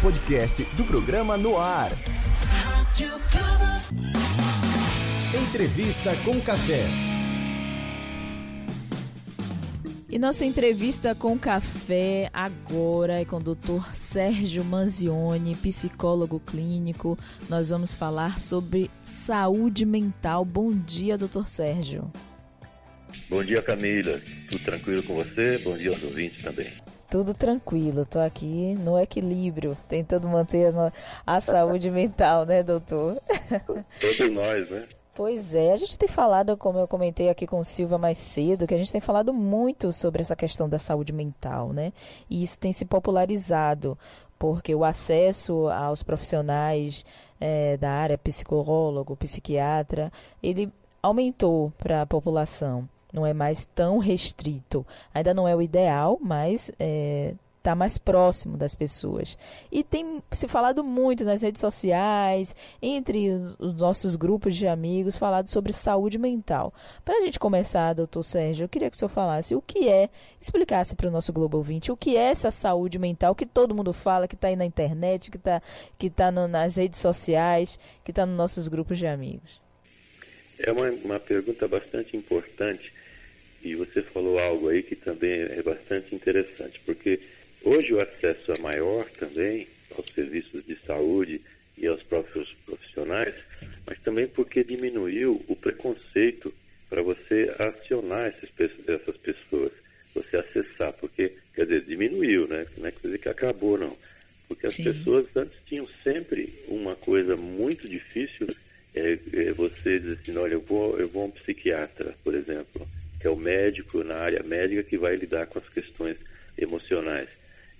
podcast do programa No Ar. Entrevista com Café. E nossa entrevista com café agora é com o Dr. Sérgio Manzioni, psicólogo clínico. Nós vamos falar sobre saúde mental. Bom dia, Dr. Sérgio. Bom dia, Camila. Tudo tranquilo com você? Bom dia aos ouvintes também. Tudo tranquilo, tô aqui no equilíbrio, tentando manter a, a saúde mental, né, doutor? Todos nós, né? Pois é, a gente tem falado, como eu comentei aqui com o Silva mais cedo, que a gente tem falado muito sobre essa questão da saúde mental, né? E isso tem se popularizado, porque o acesso aos profissionais é, da área, psicólogo, psiquiatra, ele aumentou para a população. Não é mais tão restrito. Ainda não é o ideal, mas é, estar tá mais próximo das pessoas. E tem se falado muito nas redes sociais, entre os nossos grupos de amigos, falado sobre saúde mental. Para a gente começar, doutor Sérgio, eu queria que o senhor falasse o que é, explicasse para o nosso Globo 20 o que é essa saúde mental que todo mundo fala, que está aí na internet, que está que tá nas redes sociais, que está nos nossos grupos de amigos. É uma, uma pergunta bastante importante e você falou algo aí que também é bastante interessante, porque Hoje o acesso é maior também aos serviços de saúde e aos próprios profissionais, mas também porque diminuiu o preconceito para você acionar essas pessoas, você acessar, porque, quer dizer, diminuiu, né? Não é dizer que acabou, não. Porque as Sim. pessoas antes tinham sempre uma coisa muito difícil, é, é você dizer assim, olha, eu vou, eu vou a um psiquiatra, por exemplo, que é o médico na área médica que vai lidar com as questões emocionais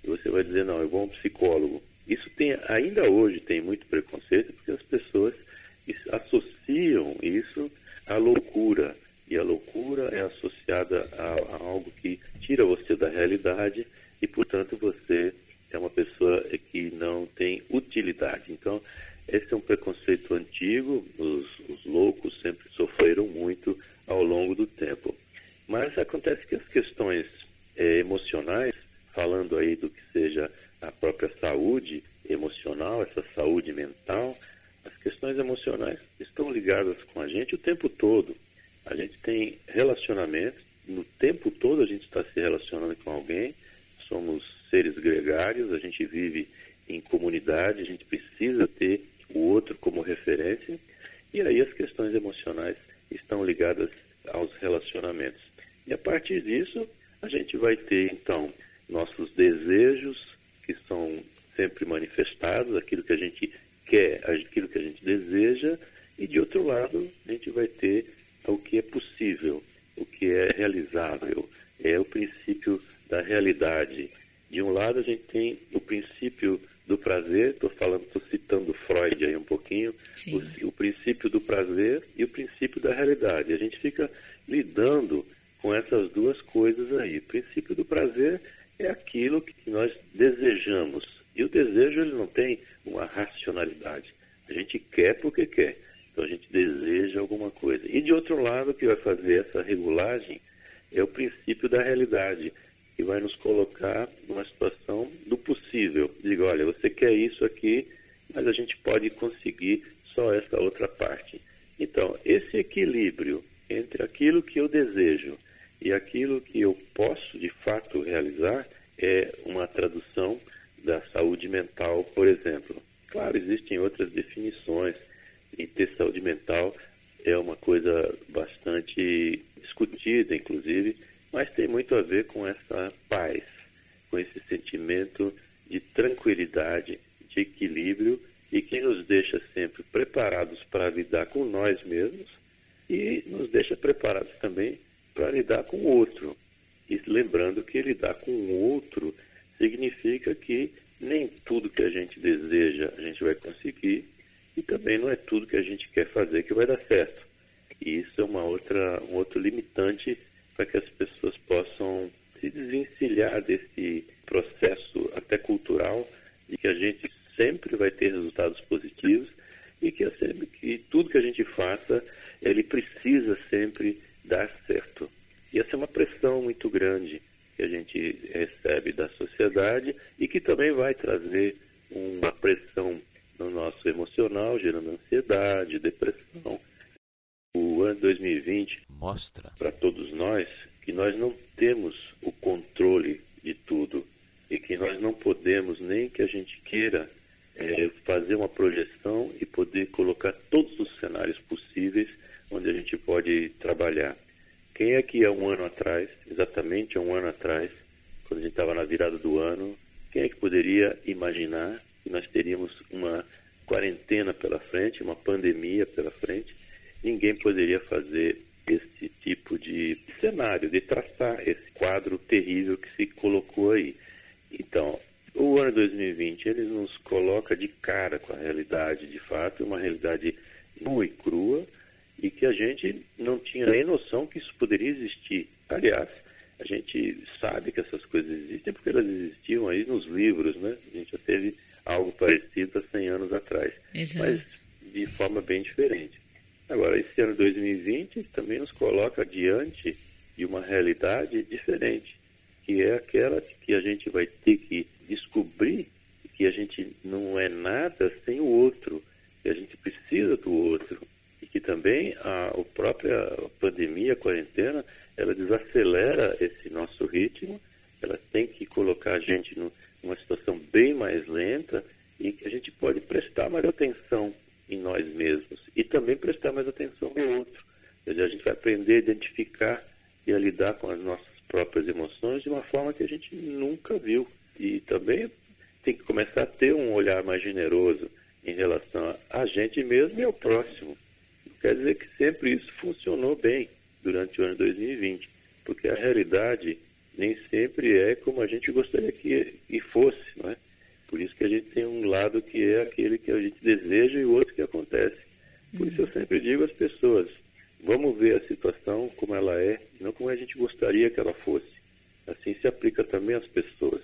e você vai dizer, não, eu vou um psicólogo. Isso tem, ainda hoje tem muito preconceito, porque as pessoas associam isso à loucura. E a loucura é associada a, a algo que tira você da realidade e, portanto, você é uma pessoa que não tem utilidade. Então, esse é um preconceito antigo, os, os, loucos sempre sofreram muito ao longo do tempo. Mas acontece que as questões é, emocionais falando aí do que seja a própria saúde emocional, essa saúde mental, as questões emocionais estão ligadas com a gente o tempo todo. A gente tem relacionamentos, no tempo todo a gente está se relacionando com alguém, somos seres gregários, a gente vive em comunidade, a gente precisa ter o outro como referência, e aí as questões emocionais estão ligadas aos relacionamentos. E a partir disso, a gente vai ter então nossos desejos, que são sempre manifestados, aquilo que a gente quer, aquilo que a gente deseja, e de outro lado, a gente vai ter o que é possível, o que é realizável, é o princípio da realidade. De um lado, a gente tem o princípio do prazer, estou falando, estou citando Freud aí um pouquinho, o, o, princípio do prazer e o princípio da realidade. A gente fica lidando com essas duas coisas aí. O princípio do prazer é aquilo que nós desejamos. E o desejo ele não tem uma racionalidade. A gente quer porque quer. Então a gente deseja alguma coisa. E de outro lado, o que vai fazer essa regulagem é o princípio da realidade, que vai nos colocar numa situação do possível. Diga, olha, você quer isso aqui, mas a gente pode conseguir só essa outra parte. Então, esse equilíbrio entre aquilo que eu desejo e aquilo que eu posso de fato realizar é uma tradução da saúde mental, por exemplo. Claro, existem outras definições e ter saúde mental é uma coisa bastante discutida, inclusive, mas tem muito a ver com essa paz, com esse sentimento de tranquilidade, de equilíbrio e que nos deixa sempre preparados para lidar com nós mesmos e nos deixa preparados também para lidar com o outro. E lembrando que lidar com o outro significa que nem tudo que a gente deseja a gente vai conseguir e também não é tudo que a gente quer fazer que vai dar certo. E isso é uma outra, um outro limitante para que as pessoas possam se desvencilhar desse processo até cultural de que a gente sempre vai ter resultados positivos e que, sempre, que tudo que a gente faça, ele precisa sempre dar certo. E essa é uma pressão muito grande que a gente recebe da sociedade e que também vai trazer uma pressão no nosso emocional, gerando ansiedade, depressão. O ano 2020 mostra para todos nós que nós não temos o controle de tudo e que nós não podemos nem que a gente queira é, fazer uma projeção e poder colocar todos os cenários possíveis gente pode trabalhar. Quem é que há um ano atrás, exatamente há um ano atrás, quando a gente estava na virada do ano, quem é que poderia imaginar que nós teríamos uma quarentena pela frente, uma pandemia pela frente? Ninguém poderia fazer esse tipo de cenário, de traçar esse quadro terrível que se colocou aí. Então, o ano 2020 ele nos coloca de cara com a realidade, de fato, uma realidade nua e crua e que a gente não tinha nem noção que isso poderia existir. Aliás, a gente sabe que essas coisas existem porque elas existiam aí nos livros, né? A gente já teve algo parecido há 100 anos atrás, Exato. mas de forma bem diferente. Agora, esse ano 2020 também nos coloca diante de uma realidade diferente, que é aquela que a gente vai ter que descobrir que a gente não é nada sem o outro, que a gente precisa do outro e que também a, a própria pandemia, a quarentena, ela desacelera esse nosso ritmo, ela tem que colocar a gente no, numa situação bem mais lenta e que a gente pode prestar mais atenção em nós mesmos e também prestar mais atenção no outro. Quer dizer, a gente vai aprender a identificar e a lidar com as nossas próprias emoções de uma forma que a gente nunca viu. E também tem que começar a ter um olhar mais generoso em relação a gente mesmo e ao próximo. Quer dizer que sempre isso funcionou bem durante o ano 2020, porque a realidade nem sempre é como a gente gostaria que, que fosse, não é? Por isso que a gente tem um lado que é aquele que a gente deseja e o outro que acontece. Por isso eu uhum. sempre digo às pessoas, vamos ver a situação como ela é, não como a gente gostaria que ela fosse. Assim se aplica também às pessoas.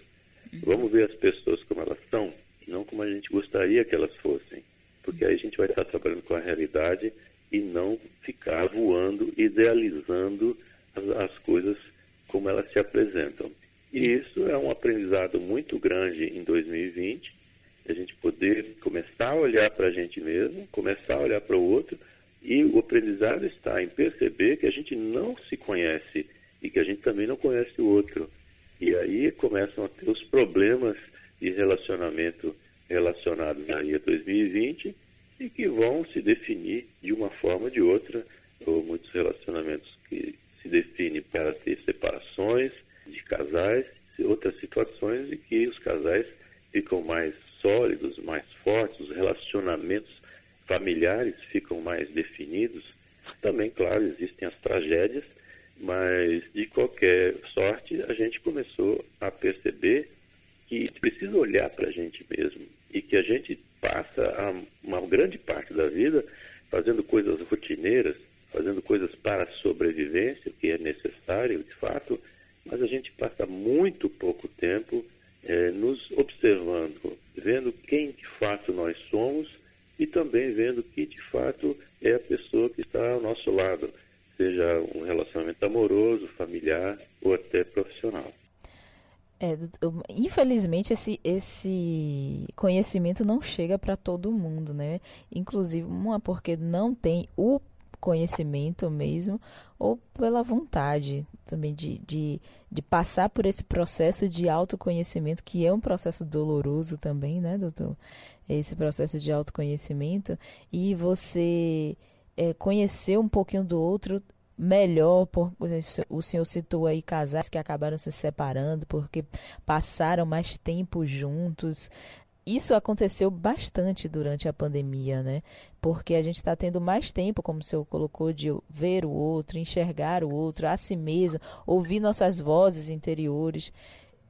Uhum. Vamos ver as pessoas como elas são, não como a gente gostaria que elas fossem. Porque aí a gente vai estar trabalhando com a realidade e não ficar voando, idealizando as, as coisas como elas se apresentam. E isso é um aprendizado muito grande em 2020, a gente poder começar a olhar para a gente mesmo, começar a olhar para o outro, e o aprendizado está em perceber que a gente não se conhece e que a gente também não conhece o outro. E aí começam a ter os problemas de relacionamento relacionados aí a 2020 e que vão se definir de uma forma ou de outra, ou muitos relacionamentos que se definem para ter separações, de casais, outras situações em que os casais ficam mais sólidos, mais fortes, os relacionamentos familiares ficam mais definidos. Também, claro, existem as tragédias, mas de qualquer sorte a gente começou a perceber que precisa olhar para a gente mesmo e que a gente passa uma grande parte da vida fazendo coisas rotineiras, fazendo coisas para a sobrevivência, que é necessário de fato, mas a gente passa muito pouco tempo é, nos observando, vendo quem de fato nós somos e também vendo que de fato é a pessoa que está ao nosso lado, seja um relacionamento amoroso, familiar ou até profissional. É, infelizmente esse, esse conhecimento não chega para todo mundo, né? Inclusive, uma porque não tem o conhecimento mesmo, ou pela vontade também de, de, de passar por esse processo de autoconhecimento, que é um processo doloroso também, né, doutor? Esse processo de autoconhecimento, e você é, conhecer um pouquinho do outro melhor, por, o senhor citou aí casais que acabaram se separando porque passaram mais tempo juntos, isso aconteceu bastante durante a pandemia, né? Porque a gente está tendo mais tempo, como o senhor colocou, de ver o outro, enxergar o outro, a si mesmo, ouvir nossas vozes interiores.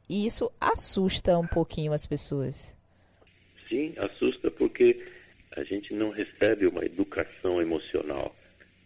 E isso assusta um pouquinho as pessoas. Sim, assusta porque a gente não recebe uma educação emocional.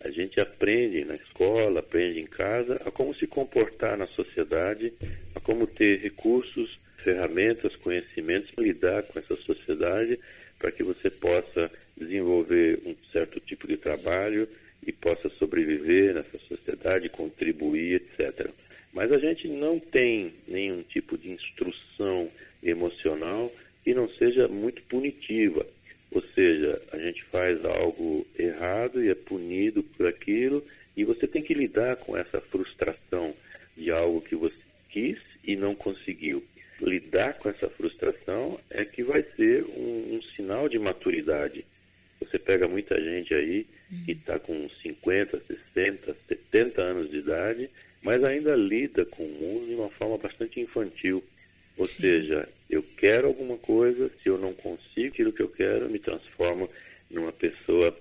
A gente aprende na escola, aprende em casa a como se comportar na sociedade, a como ter recursos ferramentas, conhecimentos para lidar com essa sociedade, para que você possa desenvolver um certo tipo de trabalho e possa sobreviver nessa sociedade, contribuir, etc. Mas a gente não tem nenhum tipo de instrução emocional que não seja muito punitiva. Ou seja, a gente faz algo errado e é punido por aquilo, e você tem que lidar com essa frustração de algo que você quis e não conseguiu. Lidar com essa frustração é que vai ser um, um sinal de maturidade. Você pega muita gente aí que está com 50, 60, 70 anos de idade, mas ainda lida com o mundo de uma forma bastante infantil. Ou Sim. seja, eu quero alguma coisa, se eu não consigo aquilo que eu quero, me transformo numa pessoa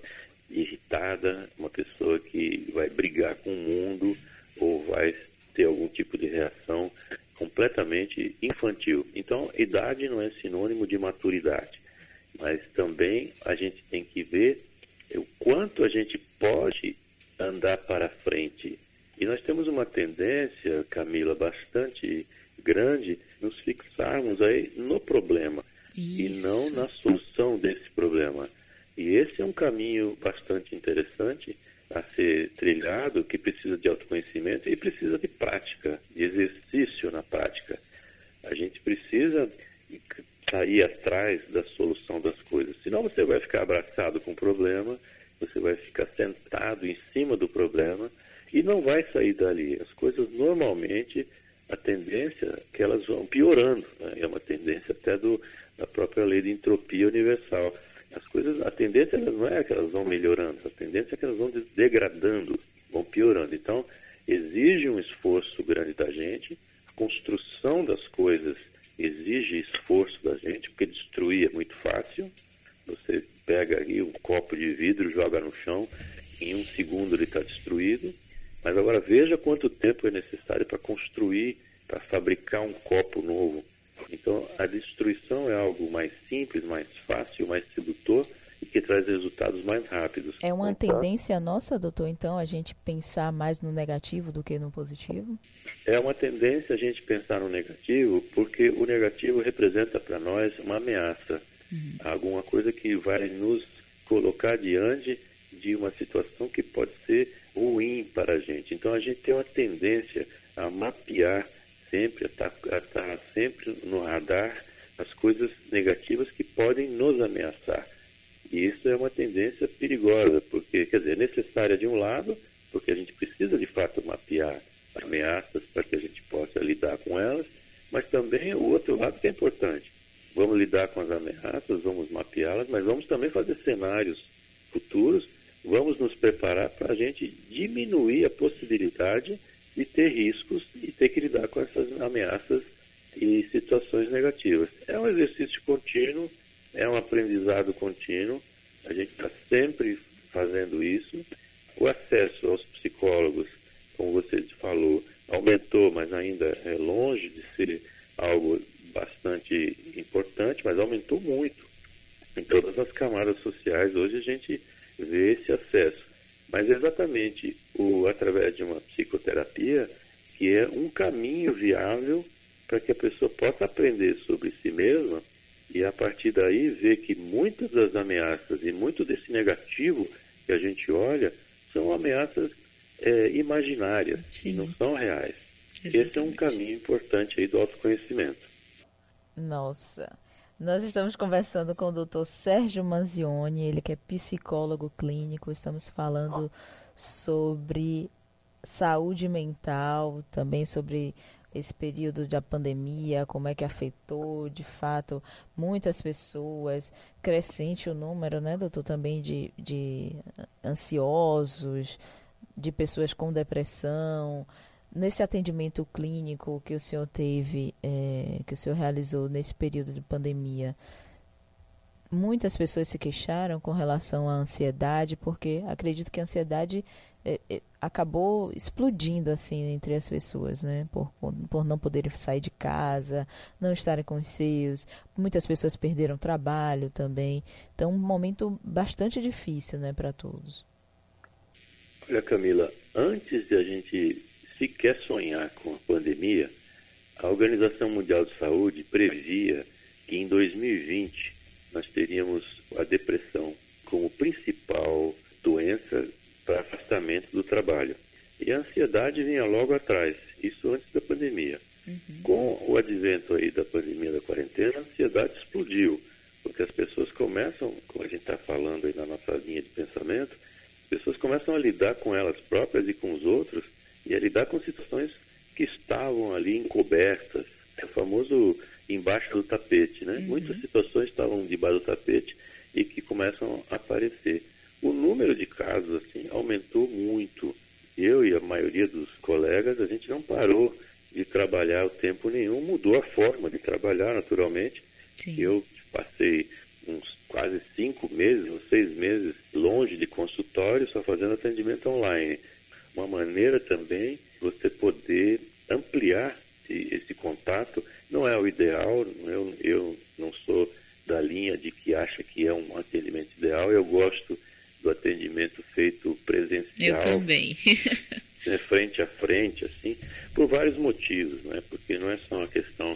irritada, uma pessoa que vai brigar com o mundo ou vai ter algum tipo de reação completamente infantil. Então, idade não é sinônimo de maturidade, mas também a gente tem que ver o quanto a gente pode andar para frente. E nós temos uma tendência, Camila, bastante grande nos fixarmos aí no problema Isso. e não na solução desse problema. E esse é um caminho bastante interessante a ser trilhado, que precisa de autoconhecimento e precisa de prática, de exercício na prática. A gente precisa sair atrás da solução das coisas, senão você vai ficar abraçado com o problema, você vai ficar sentado em cima do problema e não vai sair dali. As coisas normalmente a tendência é que elas vão piorando. Né? É uma tendência até do, da própria lei de entropia universal. As coisas, a tendência não é que elas vão melhorando, a tendência é que elas vão degradando, vão piorando. Então, exige um esforço grande da gente, a construção das coisas exige esforço da gente, porque destruir é muito fácil. Você pega aí um copo de vidro, joga no chão, em um segundo ele está destruído mas agora veja quanto tempo é necessário para construir, para fabricar um copo novo. Então a destruição é algo mais simples, mais fácil, mais sedutor e que traz resultados mais rápidos. É uma então, tendência nossa, doutor, então, a gente pensar mais no negativo do que no positivo? É uma tendência a gente pensar no negativo, porque o negativo representa para nós uma ameaça, uhum. alguma coisa que vai nos colocar diante de uma situação que pode ser ruim para a gente. Então a gente tem uma tendência a mapear sempre, a estar, tá, estar sempre no radar as coisas negativas que podem nos ameaçar. E isso é uma tendência perigosa, porque, quer dizer, é necessária de um lado, porque a gente precisa de fato mapear ameaças para que a gente possa lidar com elas, mas também o outro lado que é importante. Vamos lidar com as ameaças, vamos mapeá-las, mas vamos também fazer cenários futuros vamos nos preparar para a gente diminuir a possibilidade de ter riscos e ter que lidar com essas ameaças e situações negativas. É um exercício contínuo, é um aprendizado contínuo, a gente está sempre fazendo isso. O acesso aos psicólogos, como você falou, aumentou, mas ainda é longe de ser algo bastante importante, mas aumentou muito. Em todas as camadas sociais, hoje a gente ver esse acesso. Mas exatamente o, através de uma psicoterapia, que é um caminho viável para que a pessoa possa aprender sobre si mesma e a partir daí ver que muitas das ameaças e muito desse negativo que a gente olha são ameaças é, imaginárias, Sim. não são reais. Exatamente. Esse é um caminho importante aí do autoconhecimento. Nossa. Nós estamos conversando com o Dr. Sérgio Manzioni, ele que é psicólogo clínico. Estamos falando sobre saúde mental, também sobre esse período da pandemia, como é que afetou de fato muitas pessoas, crescente o número, né, doutor, também de, de ansiosos, de pessoas com depressão, Nesse atendimento clínico que o senhor teve, é, que o senhor realizou nesse período de pandemia, muitas pessoas se queixaram com relação à ansiedade, porque acredito que a ansiedade é, é, acabou explodindo assim entre as pessoas, né? Por, por não poderem sair de casa, não estarem com os seus. Muitas pessoas perderam trabalho também. Então, um momento bastante difícil, né, para todos. Olha, Camila, antes de a gente se quer sonhar com a pandemia, a Organização Mundial de Saúde previa que em 2020 nós teríamos a depressão como principal doença para afastamento do trabalho. E a ansiedade vinha logo atrás, isso antes da pandemia. Uhum. Com o advento aí da pandemia da quarentena, a ansiedade explodiu, porque as pessoas começam, como a gente está falando aí na nossa linha de pensamento, as pessoas começam a lidar com elas próprias e com os outros e a lidar com situações que estavam ali encobertas, é o famoso embaixo do tapete, né? Uhum. Muitas situações estavam debaixo do tapete e que começam a aparecer. O número de casos assim aumentou muito. Eu e a maioria dos colegas, a gente não parou de trabalhar o tempo nenhum, mudou a forma de trabalhar naturalmente. Sim. Eu passei uns quase cinco meses ou seis meses longe de consultório, só fazendo atendimento online. Uma maneira também você poder ampliar esse, contato não é o ideal, eu, eu não sou da linha de que acha que é um atendimento ideal, eu gosto do atendimento feito presencial. Eu também. né, frente a frente, assim, por vários motivos, né? Porque não é só uma questão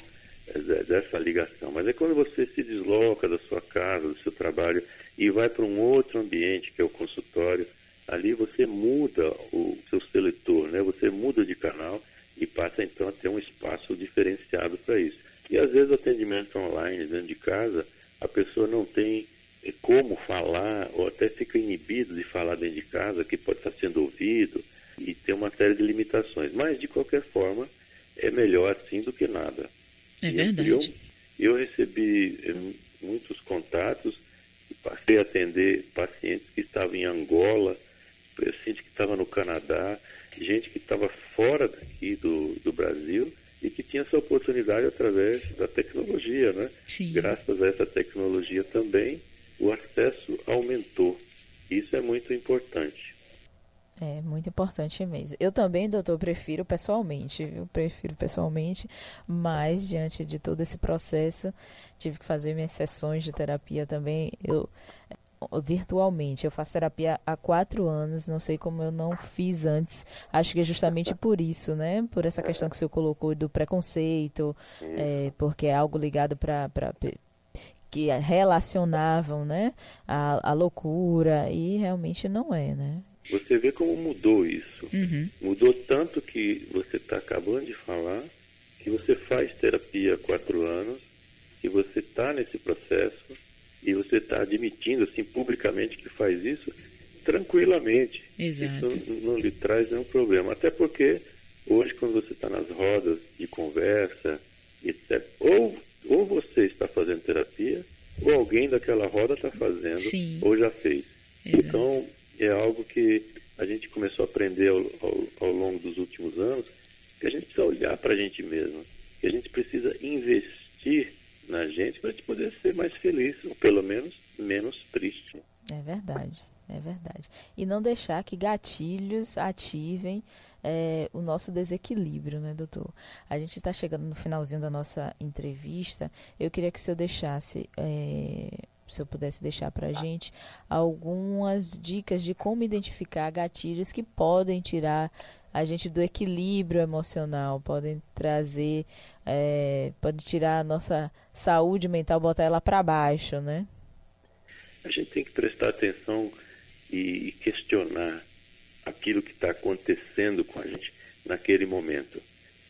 é, dessa ligação, mas é quando você se desloca da sua casa, do seu trabalho e vai para um outro ambiente, que é o consultório, ali você muda o seu seletor, né? Você muda de canal e passa então a ter um espaço diferenciado para isso. E às vezes o atendimento online dentro de casa, a pessoa não tem eh, como falar ou até fica inibido de falar dentro de casa, que pode estar sendo ouvido e tem uma série de limitações. Mas de qualquer forma, é melhor assim do que nada. É verdade. Eu, eu recebi eh, muitos contatos e passei a atender pacientes que estavam em Angola, paciente que estava no Canadá, gente que estava fora daqui do, do Brasil e que tinha essa oportunidade através da tecnologia, né? Sim. Graças a essa tecnologia também, o acesso aumentou. Isso é muito importante. É muito importante mesmo. Eu também, doutor, prefiro pessoalmente, eu prefiro pessoalmente, mas diante de todo esse processo, tive que fazer minhas sessões de terapia também. Eu virtualmente. Eu faço terapia há quatro anos, não sei como eu não fiz antes. Acho que é justamente por isso, né? Por essa questão que o senhor colocou do preconceito, é, porque é algo ligado para que relacionavam, né, a, a loucura e realmente não é, né? Você vê como mudou isso. Uhum. Mudou tanto que você está acabando de falar que você faz terapia há quatro anos, que você está nesse processo e você está admitindo assim publicamente que faz isso tranquilamente. Exato. Isso não lhe traz nenhum problema. Até porque hoje, quando você está nas rodas de conversa, etc., ou, ou você está fazendo terapia, ou alguém daquela roda está fazendo, Sim. ou já fez. Exato. Então, é algo que a gente começou a aprender ao, ao, ao longo dos últimos anos, que a gente precisa olhar para a gente mesmo, que a gente precisa investir gente para a gente poder ser mais feliz, ou pelo menos menos triste. É verdade, é verdade. E não deixar que gatilhos ativem é, o nosso desequilíbrio, né, doutor? A gente está chegando no finalzinho da nossa entrevista. Eu queria que o senhor deixasse. É, se eu pudesse deixar para a gente algumas dicas de como identificar gatilhos que podem tirar a gente do equilíbrio emocional, podem trazer, é, pode tirar a nossa saúde mental, botar ela para baixo, né? A gente tem que prestar atenção e questionar aquilo que está acontecendo com a gente naquele momento.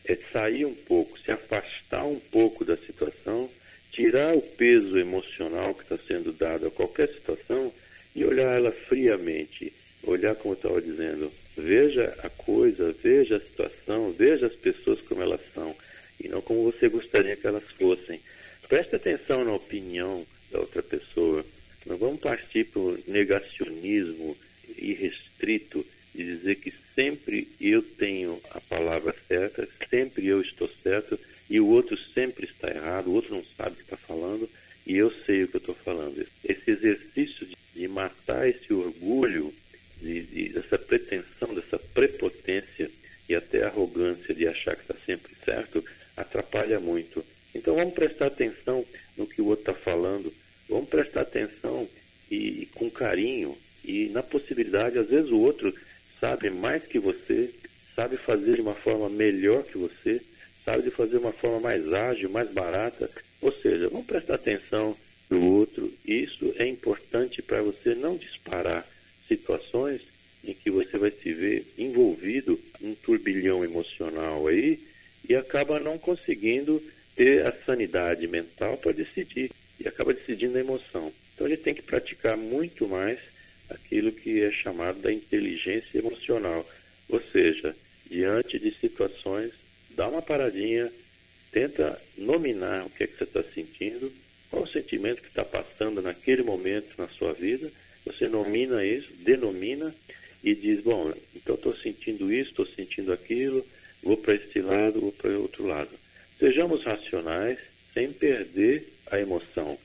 É sair um pouco, se afastar um pouco da situação, tirar o peso emocional que está sendo dado a qualquer situação e olhar ela friamente. Olhar, como eu estava dizendo, Veja a coisa, veja a situação, veja as pessoas como elas são e não como você gostaria que elas fossem. Preste atenção na opinião da outra pessoa. Não vamos partir para o negacionismo irrestrito de dizer que sempre eu tenho a palavra certa, sempre eu estou certo e o outro sempre está errado, o outro não sabe o que está falando e eu sei o que eu estou falando. Esse exercício de, de matar esse orgulho de, de, dessa pretensão, dessa prepotência e até arrogância de achar que está sempre certo, atrapalha muito. Então vamos prestar atenção no que o outro está falando, vamos prestar atenção e, e com carinho e na possibilidade, às vezes o outro sabe mais que você, sabe fazer de uma forma melhor que você, sabe de fazer de uma forma mais ágil, mais barata. Ou seja, vamos prestar atenção no outro. Isso é importante para você não disparar situações em que você vai se ver envolvido num turbilhão emocional aí e acaba não conseguindo ter a sanidade mental para decidir e acaba decidindo a emoção. Então a gente tem que praticar muito mais aquilo que é chamado da inteligência emocional, ou seja, diante de situações, dá uma paradinha, tenta nominar o que é que você está sentindo, qual o sentimento que está passando naquele momento na sua vida, você nomina isso, denomina e diz, bom, então estou sentindo isso, estou sentindo aquilo, vou para este lado, vou para outro lado. Sejamos racionais sem perder a emoção.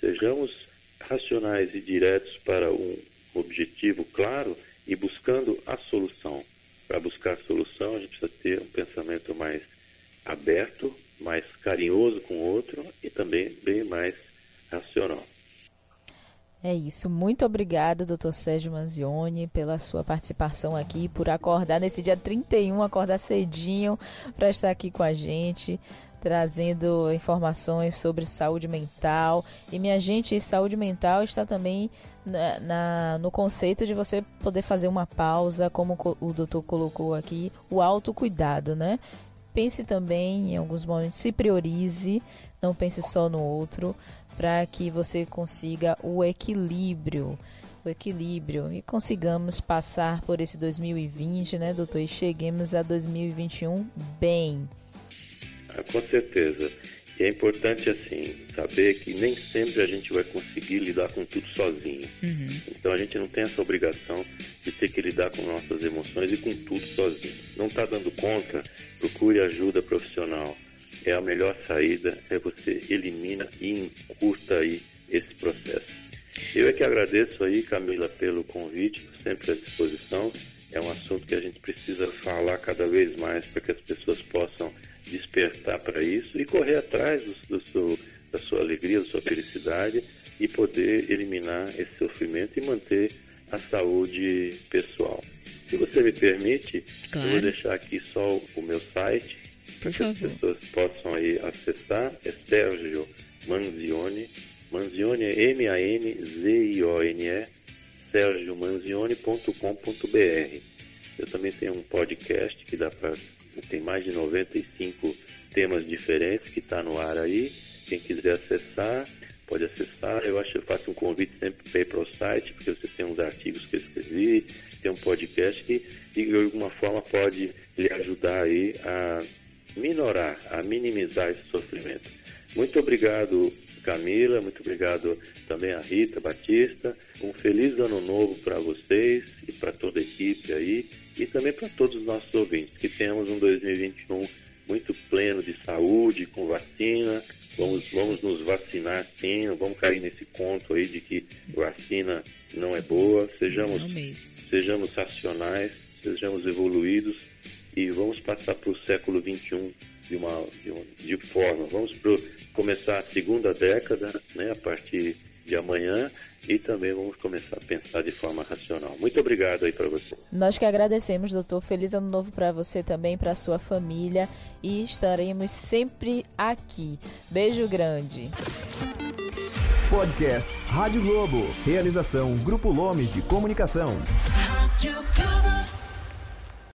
Sejamos racionais e diretos para um objetivo claro e buscando a solução. Para buscar a solução, a gente precisa ter um pensamento mais aberto, mais carinhoso com o outro e também bem mais racional. É isso. Muito obrigado, doutor Sérgio Manzioni, pela sua participação aqui, por acordar nesse dia 31, acordar cedinho para estar aqui com a gente, trazendo informações sobre saúde mental. E, minha gente, saúde mental está também na, na, no conceito de você poder fazer uma pausa, como o doutor colocou aqui, o autocuidado, né? Pense também em alguns momentos, se priorize, não pense só no outro para que você consiga o equilíbrio, o equilíbrio e consigamos passar por esse 2020, né, doutor, e cheguemos a 2021 bem. Ah, com certeza. E é importante, assim, saber que nem sempre a gente vai conseguir lidar com tudo sozinho. Uhum. Então a gente não tem essa obrigação de ter que lidar com nossas emoções e com tudo sozinho. Não está dando conta, procure ajuda profissional é a melhor saída, é você elimina e encurta aí esse processo. Eu é que agradeço aí, Camila, pelo convite, sempre à disposição. É um assunto que a gente precisa falar cada vez mais para que as pessoas possam despertar para isso e correr atrás do, do seu, da sua alegria, da sua felicidade e poder eliminar esse sofrimento e manter a saúde pessoal. Se você me permite, claro. eu vou deixar aqui só o meu site, por favor. As pessoas possam aí acessar, é Sérgio Manzioni. Manzioni é M-A-N-Z-I-O-N-E, sergiomanzioni.com.br. Eu também tenho um podcast que dá para. Tem mais de 95 temas diferentes que está no ar aí. Quem quiser acessar, pode acessar. Eu acho que eu faço um convite sempre para ir para o site, porque você tem uns artigos que eu escrevi, tem um podcast que de alguma forma pode lhe ajudar aí a minorar, a minimizar esse sofrimento. Muito obrigado, Camila, muito obrigado também a Rita Batista. Um feliz ano novo para vocês e para toda a equipe aí e também para todos os nossos ouvintes. Que tenhamos um 2021 muito pleno de saúde, com vacina. Vamos, vamos nos vacinar sim, não vamos cair nesse conto aí de que vacina não é boa. Sejamos, sejamos racionais, sejamos evoluídos e vamos passar para o século XXI de uma, de, uma, de forma. Vamos pro, começar a segunda década, né, a partir de amanhã, e também vamos começar a pensar de forma racional. Muito obrigado aí para você. Nós que agradecemos, doutor. Feliz ano novo para você também, para sua família, e estaremos sempre aqui. Beijo grande. Podcasts Rádio Globo. Realização Grupo Lomes de Comunicação. Rádio Globo.